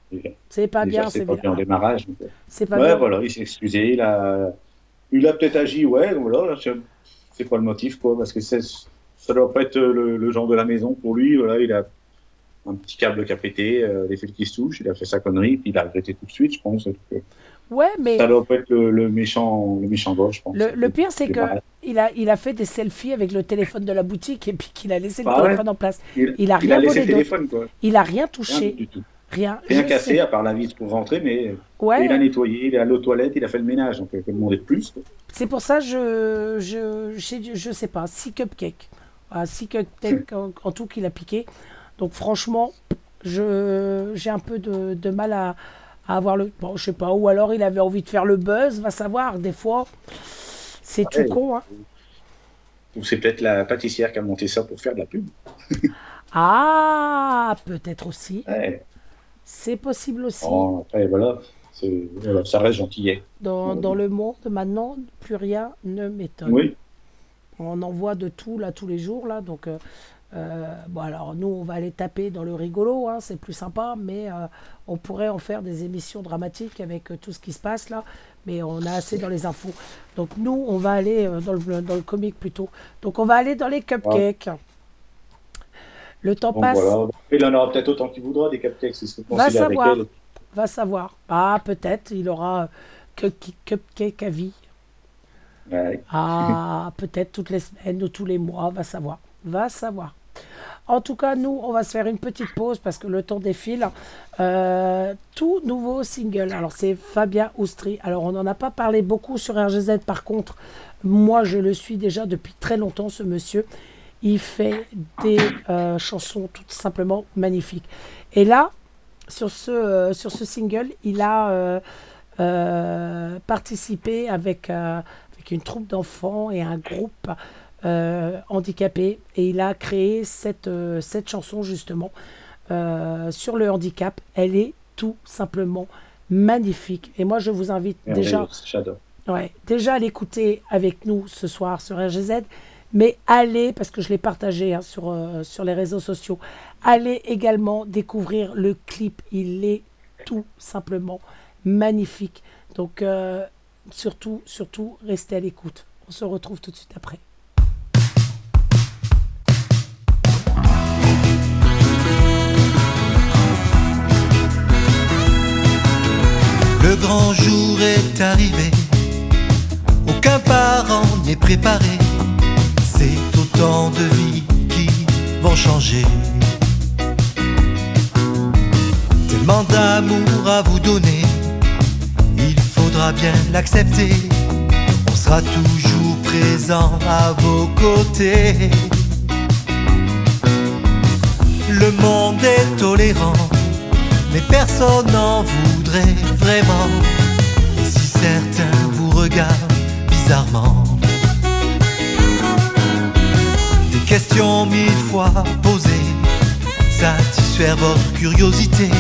c'est pas déjà, bien, c'est pas bien. en démarrage. C'est pas ouais, bien. voilà, il s'est excusé, il a, il a peut-être agi, ouais, voilà, c'est pas le motif, quoi, parce que ça doit pas être le, le genre de la maison pour lui, voilà, il a un petit câble qui a pété, euh, les fils qui se touchent, il a fait sa connerie, puis il a regretté tout de suite, je pense. Ouais, mais Ça doit pas être le, le méchant, le méchant gauche, je pense. Le, le pire, c'est que il a, il a fait des selfies avec le téléphone de la boutique et puis qu'il a laissé le Ah ouais. téléphone en place. il, il a il a rien laissé volé le téléphone, quoi. Il a rien Rien touché, du tout. rien. Rien cassé, sais- à part la vis pour rentrer, mais Ouais, il a nettoyé, il est allé aux toilettes, il a fait le ménage, donc il peut demander de plus. c'est pour ça je, je, je, je sais pas, 6 cupcakes. Voilà, 6 cupcakes en, en tout qu'il a piqué. Donc franchement, je j'ai un peu de, de mal à, à avoir le. Bon, je sais pas, ou alors il avait envie de faire le buzz, va savoir. Des fois, c'est Ouais. tout con. Hein. Ou c'est peut-être la pâtissière qui a monté ça pour faire de la pub. *laughs* Ah, peut-être aussi. Ouais. C'est possible aussi. Bon, après, voilà, ça reste gentillet. Dans, dans le monde maintenant, plus rien ne m'étonne. Oui, On en voit de tout là tous les jours là, donc euh, euh, bon alors nous on va aller taper dans le rigolo, hein, c'est plus sympa, mais euh, on pourrait en faire des émissions dramatiques avec euh, tout ce qui se passe là, mais on a assez dans les infos. Donc nous on va aller dans le dans le comique plutôt. Donc on va aller dans les cupcakes. Le temps donc passe, voilà. Il en aura peut-être autant qu'il voudra des cupcakes, c'est Va concilié avec savoir. elle. va savoir. Ah peut-être il aura cup- cupcake à vie. Ouais. Ah, peut-être toutes les semaines ou tous les mois, va savoir. Va savoir. En tout cas, nous, on va se faire une petite pause parce que le temps défile. Euh, tout nouveau single. Alors, c'est Fabien Oustri. Alors, on n'en a pas parlé beaucoup sur RGZ. Par contre, moi, je le suis déjà depuis très longtemps, ce monsieur. Il fait des euh, chansons tout simplement magnifiques. Et là, sur ce, euh, single, il a participé avec, une troupe d'enfants et un groupe handicapé. Et il a créé cette, euh, cette chanson justement euh, sur le handicap. Elle est tout simplement magnifique. Et moi, je vous invite déjà. Ouais, déjà à l'écouter avec nous ce soir sur RGZ, mais allez, parce que je l'ai partagé hein, sur, euh, sur les réseaux sociaux, allez également découvrir le clip. Il est tout simplement magnifique. Donc, euh, surtout, surtout, restez à l'écoute. On se retrouve tout de suite après. Le grand jour est arrivé, aucun parent n'est préparé. C'est autant de vies qui vont changer. Tellement d'amour à vous donner, il faudra bien l'accepter. On sera toujours présent à vos côtés. Le monde est tolérant mais personne n'en voudrait vraiment. Si certains vous regardent bizarrement, des questions mille fois posées, satisfaire votre curiosité,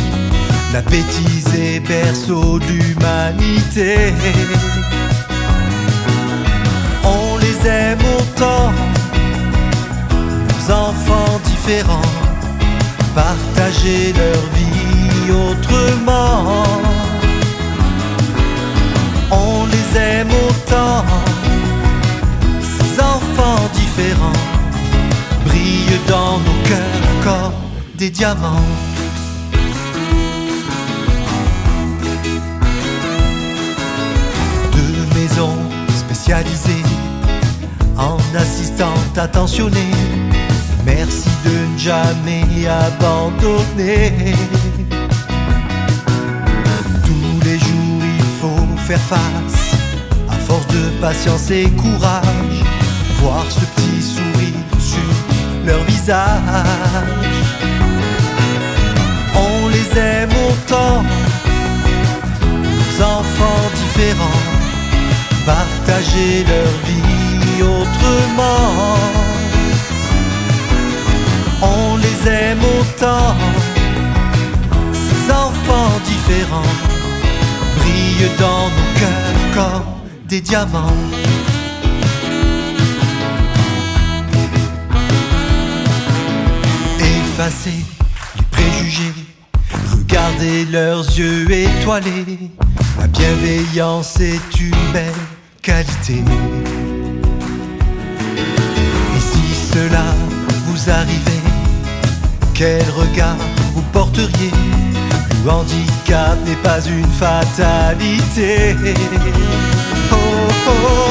la bêtise est berceau. On les aime autant, nos enfants différents partager leur vie autrement. On les aime autant, ces enfants différents brillent dans nos cœurs comme des diamants. Deux maisons spécialisées en assistante attentionnée Merci de ne jamais abandonner. Face, à force de patience et courage, voir ce petit sourire sur leur visage. On les aime autant, nos enfants différents, partager leur vie autrement. On les aime autant, ces enfants différents dans nos cœurs comme des diamants. Effacer les préjugés, regardez leurs yeux étoilés. La bienveillance est une belle qualité. Et si cela vous arrivait, quel regard vous porteriez? Le handicap n'est pas une fatalité. Oh, oh, oh.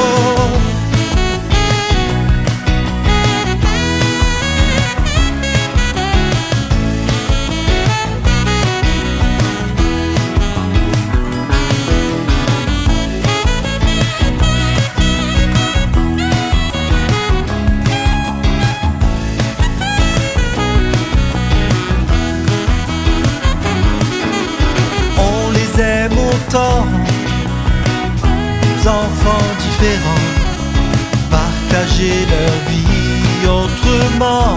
Partager vie autrement.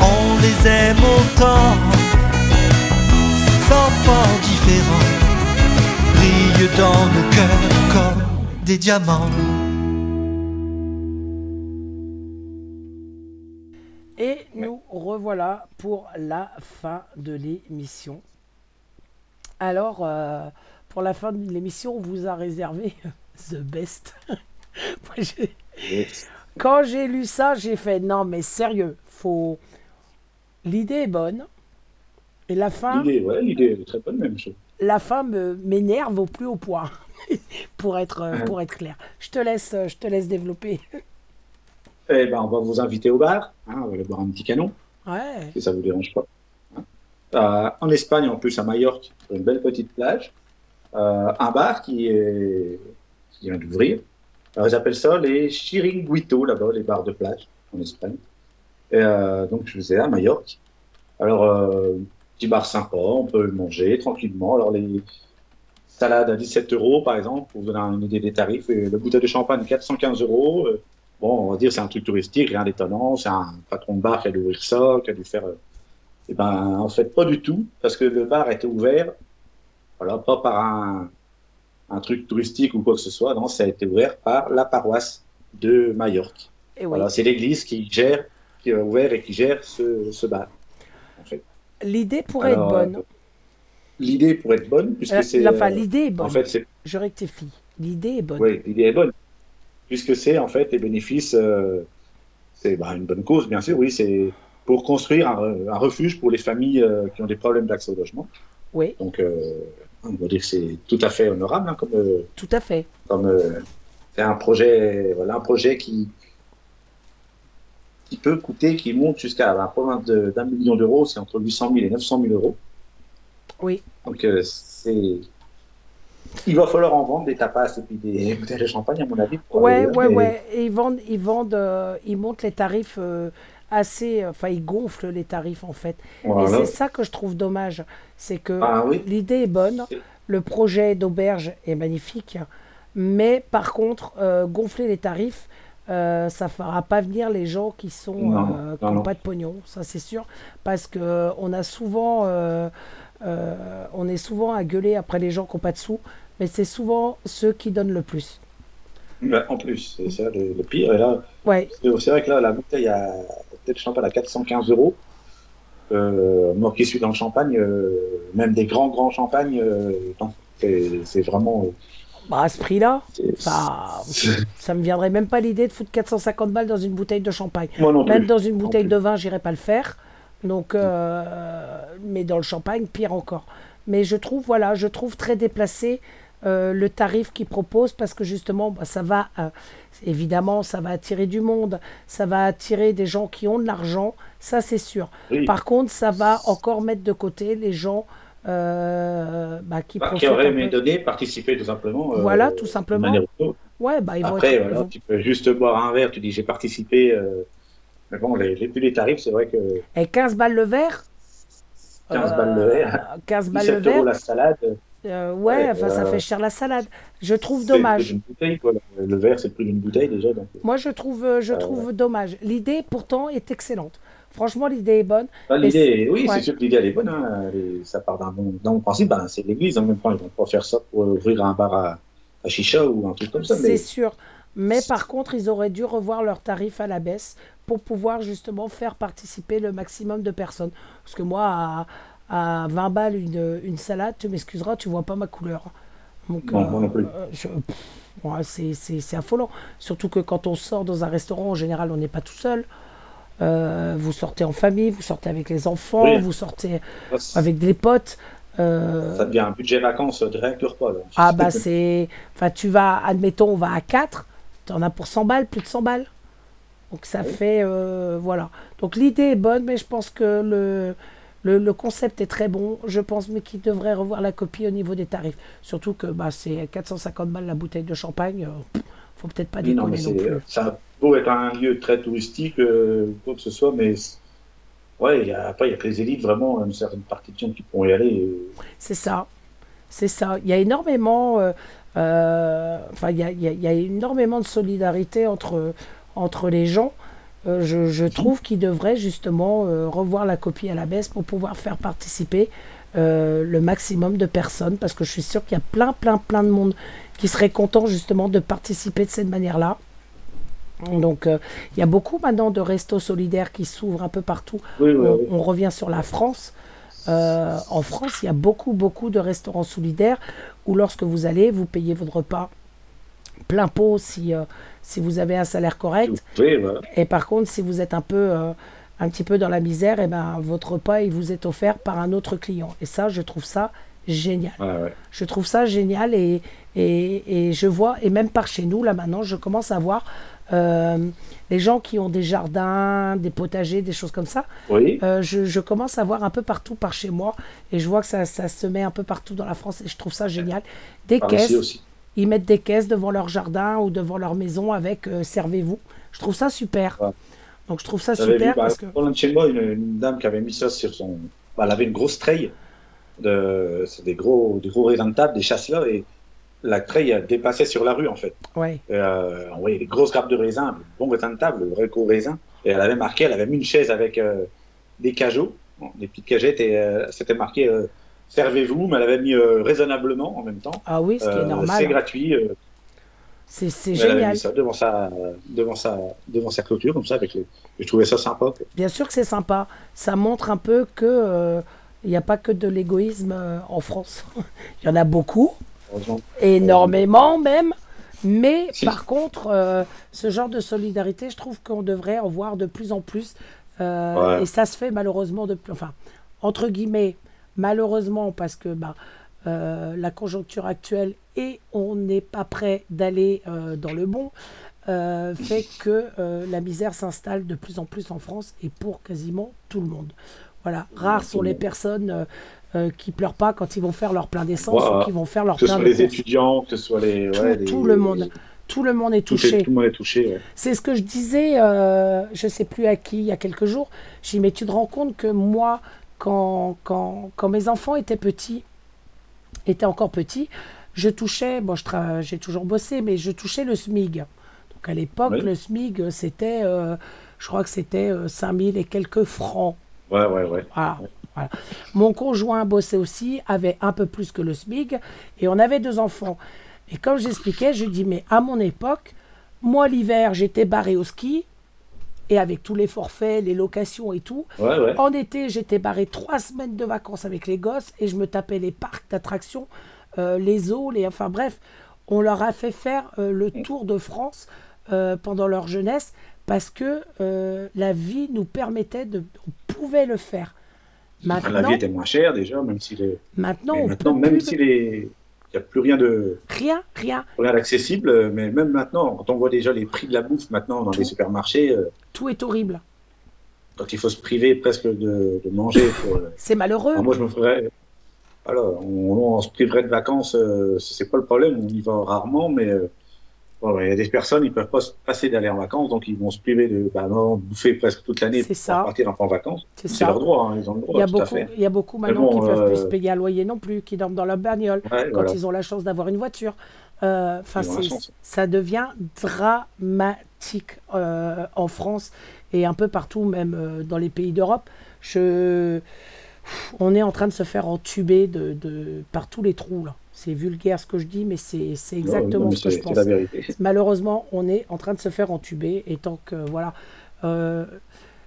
On les aime autant, ces enfants différents, brillent dans nos cœurs comme des diamants. Et nous revoilà pour la fin de l'émission. Alors, euh, pour la fin de l'émission, on vous a réservé The Best. *laughs* Moi, j'ai- Yes. Quand j'ai lu ça, j'ai fait non, mais sérieux, faut. L'idée est bonne. Et la fin, L'idée, ouais, l'idée est très bonne même. Je... la fin me- m'énerve au plus haut point. *laughs* pour, être, euh, pour être clair. Je te laisse, euh, je te laisse développer. Eh ben, on va vous inviter au bar. hein, on va aller boire un petit canon, Ouais. si ça vous dérange pas. Hein. Euh, en Espagne, en plus, à Majorque, une belle petite plage, euh, un bar qui, est... qui d'ouvrir. Alors, ils appellent ça les chiringuitos, là-bas, les bars de plage, en Espagne. Et, euh, donc, je faisais à Majorque. Alors, euh, petit bar sympa, on peut manger tranquillement. Alors, les salades à 17 euros, par exemple, pour vous donner une idée des tarifs. Et le bouteille de champagne, 415 euros. Euh, Bon, on va dire c'est un truc touristique, rien d'étonnant. C'est un patron de bar qui a dû ouvrir ça, qui a dû faire. Eh ben, en fait, pas du tout, parce que le bar était ouvert, voilà, pas par un, un truc touristique ou quoi que ce soit. Non, ça a été ouvert par la paroisse de Majorque. Oui. Voilà, c'est l'église qui gère, qui a ouvert et qui gère ce, ce bar. En fait. L'idée pourrait Alors, être bonne. L'idée pourrait être bonne, puisque Euh, c'est. enfin, l'idée est bonne. En fait, c'est Je rectifie. L'idée est bonne. Oui, l'idée est bonne. Puisque c'est en fait les bénéfices, euh, c'est bah, une bonne cause, bien sûr, oui, c'est pour construire un, re- un refuge pour les familles euh, qui ont des problèmes d'accès au logement. Oui, Donc, on va dire que c'est tout à fait honorable, hein, comme, euh, tout à fait. comme euh, c'est un projet, voilà, un projet qui, qui peut coûter, qui monte jusqu'à un province de- d'un million d'euros, c'est entre 800 000 et 900 000 euros. Oui. Donc, euh, c'est. Il va falloir en vendre des tapas et puis des *laughs* bouteilles de champagne, à mon avis. pour Ouais, ouais. Et ils vendent, ils vendent, euh, ils montent les tarifs assez, enfin, ils gonflent les tarifs en fait. Et c'est ça que je trouve dommage, c'est que Ah oui. l'idée est bonne, le projet d'auberge est magnifique, mais par contre, euh, gonfler les tarifs, euh, ça fera pas venir les gens qui sont Non, euh, qui non, ont non. pas de pognon, ça c'est sûr, parce que euh, on a souvent, on est souvent à gueuler après les gens qui ont pas de sous, mais c'est souvent ceux qui donnent le plus. En plus, c'est ça le, le pire. Et là, Ouais, c'est vrai que là, la bouteille à peut-être champagne à 415 euros. Euh, moi qui suis dans le champagne, euh, même des grands grands champagnes, euh, c'est vraiment. bah, à ce prix-là, ça, ça me viendrait même pas l'idée de foutre 450 balles dans une bouteille de champagne. Moi non plus. Même dans une bouteille de vin, j'irais pas le faire. Donc, euh, mais dans le champagne, pire encore. Mais je trouve, voilà, je trouve très déplacé euh, le tarif qu'ils proposent parce que justement, bah, ça va, euh, évidemment, ça va attirer du monde, ça va attirer des gens qui ont de l'argent, ça c'est sûr. Oui. Par contre, ça va encore mettre de côté les gens euh, bah, qui Bah, qui un aimé donner, participer tout simplement. euh, Voilà, tout simplement. Ouais, bah, ils vont Après, être- voilà, vont- tu peux juste boire un verre, tu dis j'ai participé. Mais bon, les, les, les tarifs, c'est vrai que Et 15 balles le verre? 15 Euh, balles le verre, 15 balles le 17 euros verre la salade. Euh, ouais, Ouais, enfin, ça euh, fait cher la salade. Je trouve le dommage. d'une bouteille, quoi. Le, le verre, c'est le prix d'une bouteille déjà. Donc, Moi, je trouve, euh, je Euh, trouve dommage. L'idée, pourtant, est excellente. Franchement, l'idée est bonne. Ah, Mais l'idée, oui, ouais. c'est sûr que l'idée elle est bonne. Hein. Ça part d'un bon, d'un bon principe. Ben, c'est l'église. En même temps, ils vont pas faire ça pour ouvrir un bar à, à chicha ou un truc comme ça. C'est Mais sûr. Mais par contre, ils auraient dû revoir leurs tarifs à la baisse pour pouvoir justement faire participer le maximum de personnes. Parce que moi, à, à 20 balles une, une salade, tu m'excuseras, tu vois pas ma couleur. Donc, euh, c'est- affolant. Surtout que quand on sort dans un restaurant, en général, on n'est pas tout seul. Euh, vous sortez en famille, vous sortez avec les enfants, Oui. vous sortez avec des potes. euh, ça devient un budget vacances direct du repas. Là. ah bah c'est... Enfin tu vas, admettons, on va à 4, tu en as pour 100 balles, plus de 100 balles. Donc ça fait... euh, voilà. Donc l'idée est bonne, mais je pense que le, le, le concept est très bon. Je pense mais qu'il devrait revoir la copie au niveau des tarifs. Surtout que bah, c'est 450 balles la bouteille de champagne. euh, faut peut-être pas non, déconner mais non, c'est- plus. ça beau être un lieu très touristique, euh, quoi que ce soit, mais ouais, il y a, après, il y a que les élites, vraiment, une certaine partie de gens qui pourront y aller. euh, C'est ça. C'est ça. Il y a énormément, euh, euh, enfin, y y il y a énormément de solidarité entre, entre les gens. Euh, je, je trouve qu'ils devraient justement euh, revoir la copie à la baisse pour pouvoir faire participer euh, le maximum de personnes parce que je suis sûr qu'il y a plein, plein, plein de monde qui serait content justement de participer de cette manière-là. Donc, il y a beaucoup maintenant de restos solidaires qui s'ouvrent un peu partout. Oui, oui, on, oui. on revient sur la France. En France, il y a beaucoup, beaucoup de restaurants solidaires où lorsque vous allez, vous payez votre repas plein pot si, euh, si vous avez un salaire correct. Oui. Et par contre, si vous êtes un peu, euh, un petit peu dans la misère, et ben, votre repas il vous est offert par un autre client. Et ça, je trouve ça génial. Ouais. Je trouve ça génial et, et, et je vois, et même par chez nous, là maintenant, je commence à voir euh, les gens qui ont des jardins, des potagers, des choses comme ça. Oui. Euh, je, je commence à voir un peu partout par chez moi et je vois que ça, ça se met un peu partout dans la France et je trouve ça génial. Des Par caisses, aussi. Ils mettent des caisses devant leur jardin ou devant leur maison avec euh, servez-vous. Je trouve ça super. Ouais. Donc je trouve ça super vu, bah, parce que chez moi, une, une dame qui avait mis ça sur son. bah, elle avait une grosse treille. De... C'est des gros, des gros raisins de table, des chasses là, et la treille dépassait sur la rue en fait. ouais, euh, on voyait des grosses grappes de raisins, des bons raisins de table, de vrais gros raisins. Et elle avait marqué, elle avait mis une chaise avec euh, des cajots, bon, des petites cagettes, et euh, c'était marqué servez-vous, mais elle avait mis euh, raisonnablement en même temps. ah oui, ce qui est Euh, C'est normal. gratuit. euh, C'est c'est elle avait génial. mis ça devant sa, devant sa, devant sa clôture comme ça avec les. Je trouvais ça sympa. quoi. Bien sûr que c'est sympa. Ça montre un peu que euh, il n'y a pas que de l'égoïsme euh, en France. *laughs* Il y en a beaucoup, énormément même. Mais Si. par contre, euh, ce genre de solidarité, je trouve qu'on devrait en voir de plus en plus. Euh, Ouais. Et ça se fait malheureusement de plus. Enfin, entre guillemets, malheureusement, parce que bah, euh, la conjoncture actuelle et on n'est pas prêt d'aller euh, dans le bon, euh, fait que la misère s'installe de plus en plus en France et pour quasiment tout le monde. Voilà, rares sont les personnes qui pleurent pas quand ils vont faire leur plein d'essence Voilà. ou qui vont faire leur Que ce plein soit de les courses. étudiants, que ce soit les. Tout, ouais, les- tout le monde, tout le monde est touché. tout le monde est touché. ouais. C'est ce que je disais, je sais plus à qui, il y a quelques jours. J'ai dit, mais tu te rends compte que moi, quand, quand, quand mes enfants étaient petits, étaient encore petits, je touchais, bon, j'ai toujours bossé, mais je touchais le SMIG. Donc à l'époque, Oui. le SMIG, c'était, euh, je crois que c'était euh, 5000 et quelques francs. Ouais, ouais, ouais. Voilà, voilà. Mon conjoint bossait aussi, avait un peu plus que le SMIG, et on avait deux enfants. Et comme j'expliquais, je dis, mais à mon époque, moi l'hiver, j'étais barré au ski, et avec tous les forfaits, les locations et tout. Ouais, ouais. En été, j'étais barré trois semaines de vacances avec les gosses, et je me tapais les parcs d'attractions, euh, les eaux, les... enfin bref, on leur a fait faire euh, le tour de France euh, pendant leur jeunesse, parce que la vie nous permettait de... On pouvait le faire. Maintenant, la vie était moins chère déjà, même si les. maintenant, maintenant, même plus si le- les. Il n'y a plus rien de Rien, rien. rien d'accessible, euh, mais même maintenant, quand on voit déjà les prix de la bouffe maintenant dans les supermarchés, euh, Tout est horrible. quand il faut se priver presque de, de manger pour. euh, *laughs* C'est malheureux. alors moi, je me ferais. Alors, on, on se priverait de vacances, euh, c'est pas le problème, on y va rarement, mais il y a des personnes, ils peuvent pas se passer d'aller en vacances, donc ils vont se priver de bah, non, bouffer presque toute l'année pour ça. partir en vacances. C'est leur droit, hein, ils ont le Il y, droit, a tout à beaucoup, fait. il y a beaucoup maintenant qui ne peuvent plus euh, se payer un loyer non plus, qui dorment dans leur bagnole Ouais, quand voilà. ils ont la chance d'avoir une voiture. Euh, Enfin, ça devient dramatique euh, en France et un peu partout, même dans les pays d'Europe. Je... On est en train de se faire entuber de, de... par tous les trous. là. C'est vulgaire ce que je dis, mais c'est exactement non, ce que je pense. la vérité. Malheureusement, on est en train de se faire entuber et tant que voilà, euh,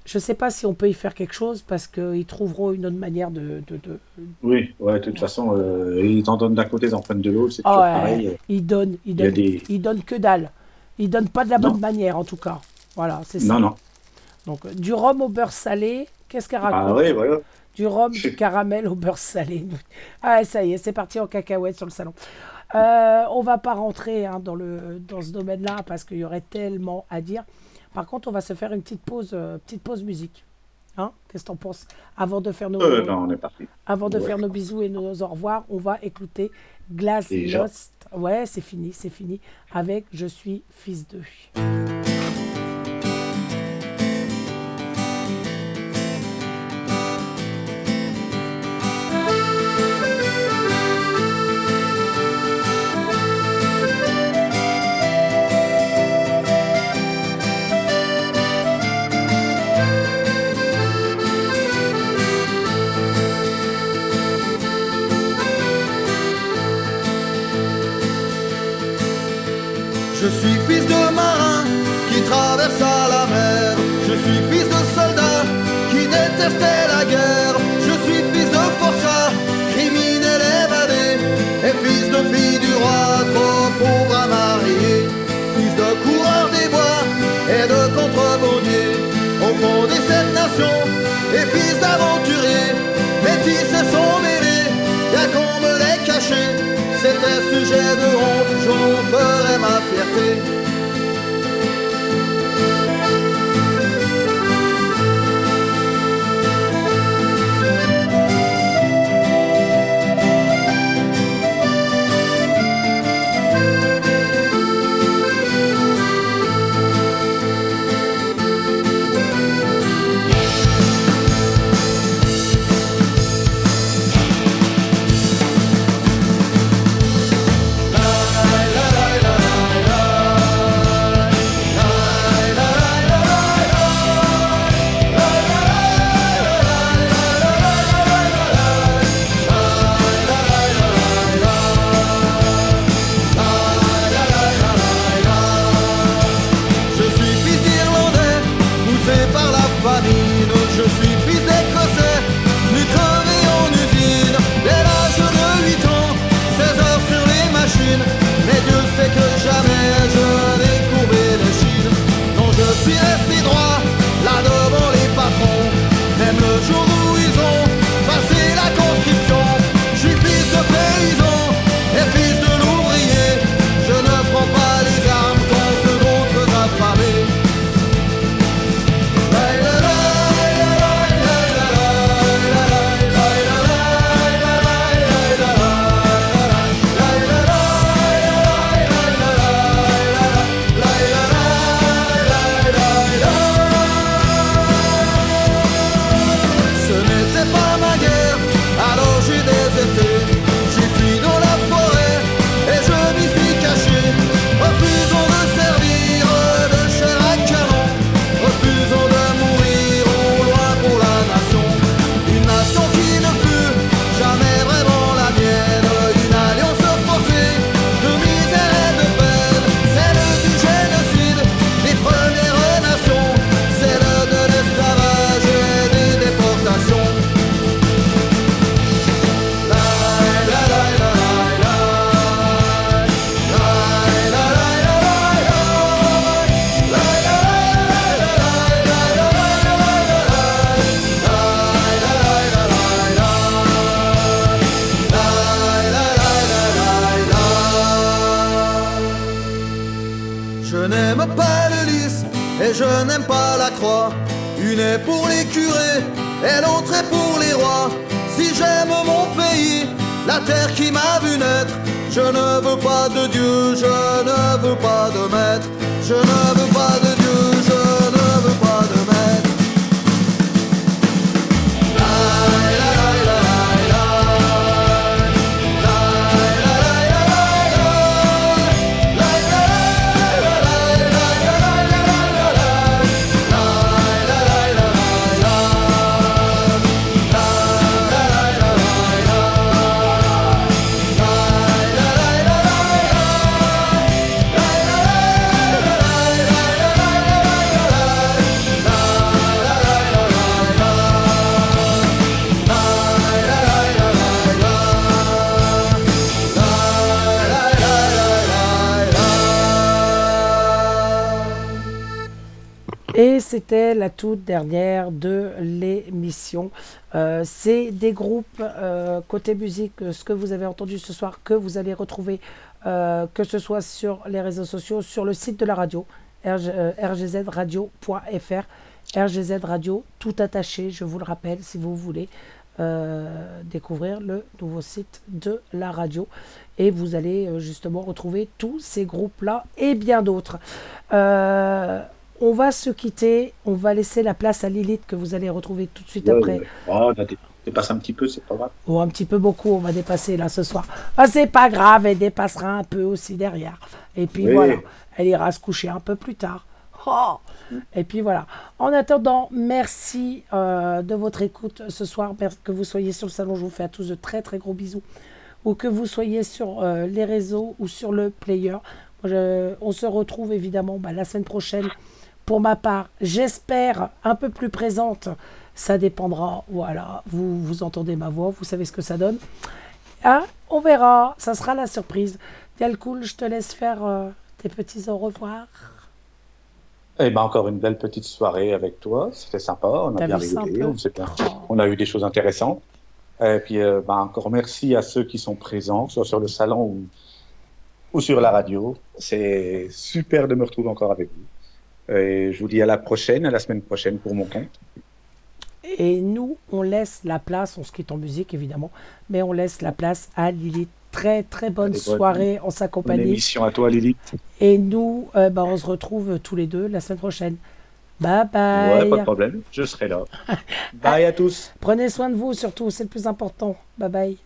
je sais pas si on peut y faire quelque chose parce qu'ils trouveront une autre manière de. de, de- Oui, ouais, de toute façon, euh, ils t'en donnent d'un côté, ils en prennent de l'autre, c'est Ah toujours ouais, pareil. ils donnent, ils donnent, des- ils donnent que dalle. Ils donnent pas de la bonne Non. manière en tout cas. Voilà, c'est ça. Non, non. Donc euh, du rhum au beurre salé, qu'est-ce qu'elle raconte? Ah voilà. Du rhum, du *laughs* caramel au beurre salé. Ah ça y est, c'est parti en cacahuète sur le salon. Euh, on va pas rentrer hein, dans, le, dans ce domaine-là parce qu'il y aurait tellement à dire. Par contre, on va se faire une petite pause, euh, petite pause musique. Hein Qu'est-ce que t'en penses? Avant de faire nos, Euh, non, on est parti. avant de Ouais. faire nos bisous et nos au revoir, on va écouter Glass Déjà. Lost. Ouais, c'est fini, c'est fini. Avec Je suis fils d'eux. Je suis fils de marin qui traversa la mer. Je suis fils de soldat qui détestait la guerre. Je suis fils de forçat, criminel évadé. Et fils de fille du roi, trop pauvre à marier. Fils de coureur des bois et de contrebandier. Au fond des sept nations et fils d'aventurier. C'était sujet de honte, j'en ferai ma fierté. Pas de maître. Toute dernière de l'émission. Euh, c'est des groupes euh, côté musique, ce que vous avez entendu ce soir, que vous allez retrouver, euh, que ce soit sur les réseaux sociaux, sur le site de la radio, RG, rgzradio.fr. RGZ Radio, tout attaché, je vous le rappelle, si vous voulez découvrir le nouveau site de la radio. Et vous allez justement retrouver tous ces groupes-là et bien d'autres. On va se quitter, on va laisser la place à Lilith que vous allez retrouver tout de suite Ouais, après. ouais. Oh, on a dé- dépassé un petit peu, c'est pas grave. Ou un petit peu beaucoup, on va dépasser là ce soir. Ah, c'est pas grave, elle dépassera un peu aussi derrière. Et puis Oui. voilà, elle ira se coucher un peu plus tard. Oh Et puis voilà. En attendant, merci euh, de votre écoute ce soir. Que vous soyez sur le salon, je vous fais à tous de très très gros bisous. Ou que vous soyez sur euh, les réseaux ou sur le player. Je- on se retrouve évidemment bah, la semaine prochaine. Pour ma part, j'espère un peu plus présente. Ça dépendra. Voilà, vous, vous entendez ma voix, vous savez ce que ça donne. Hein on verra, ça sera la surprise. Dialcool, je te laisse faire euh, tes petits au revoir. Eh ben, encore une belle petite soirée avec toi. C'était sympa. On a bien rigolé. On, bien- on a eu des choses intéressantes. Et puis, euh, ben, encore merci à ceux qui sont présents, soit sur le salon ou, ou sur la radio. C'est super de me retrouver encore avec vous. Et je vous dis à la prochaine, à la semaine prochaine pour mon compte. Et nous, on laisse la place, on se quitte en musique évidemment, mais on laisse la place à Lilith. Très très bonne Allez, bonne- soirée en sa Bonne compagnie. émission à toi, Lilith. Et nous, euh, bah, on se retrouve tous les deux la semaine prochaine. Bye bye. Ouais, pas de problème. Je serai là. *laughs* Bye à tous. Prenez soin de vous surtout, c'est le plus important. Bye bye.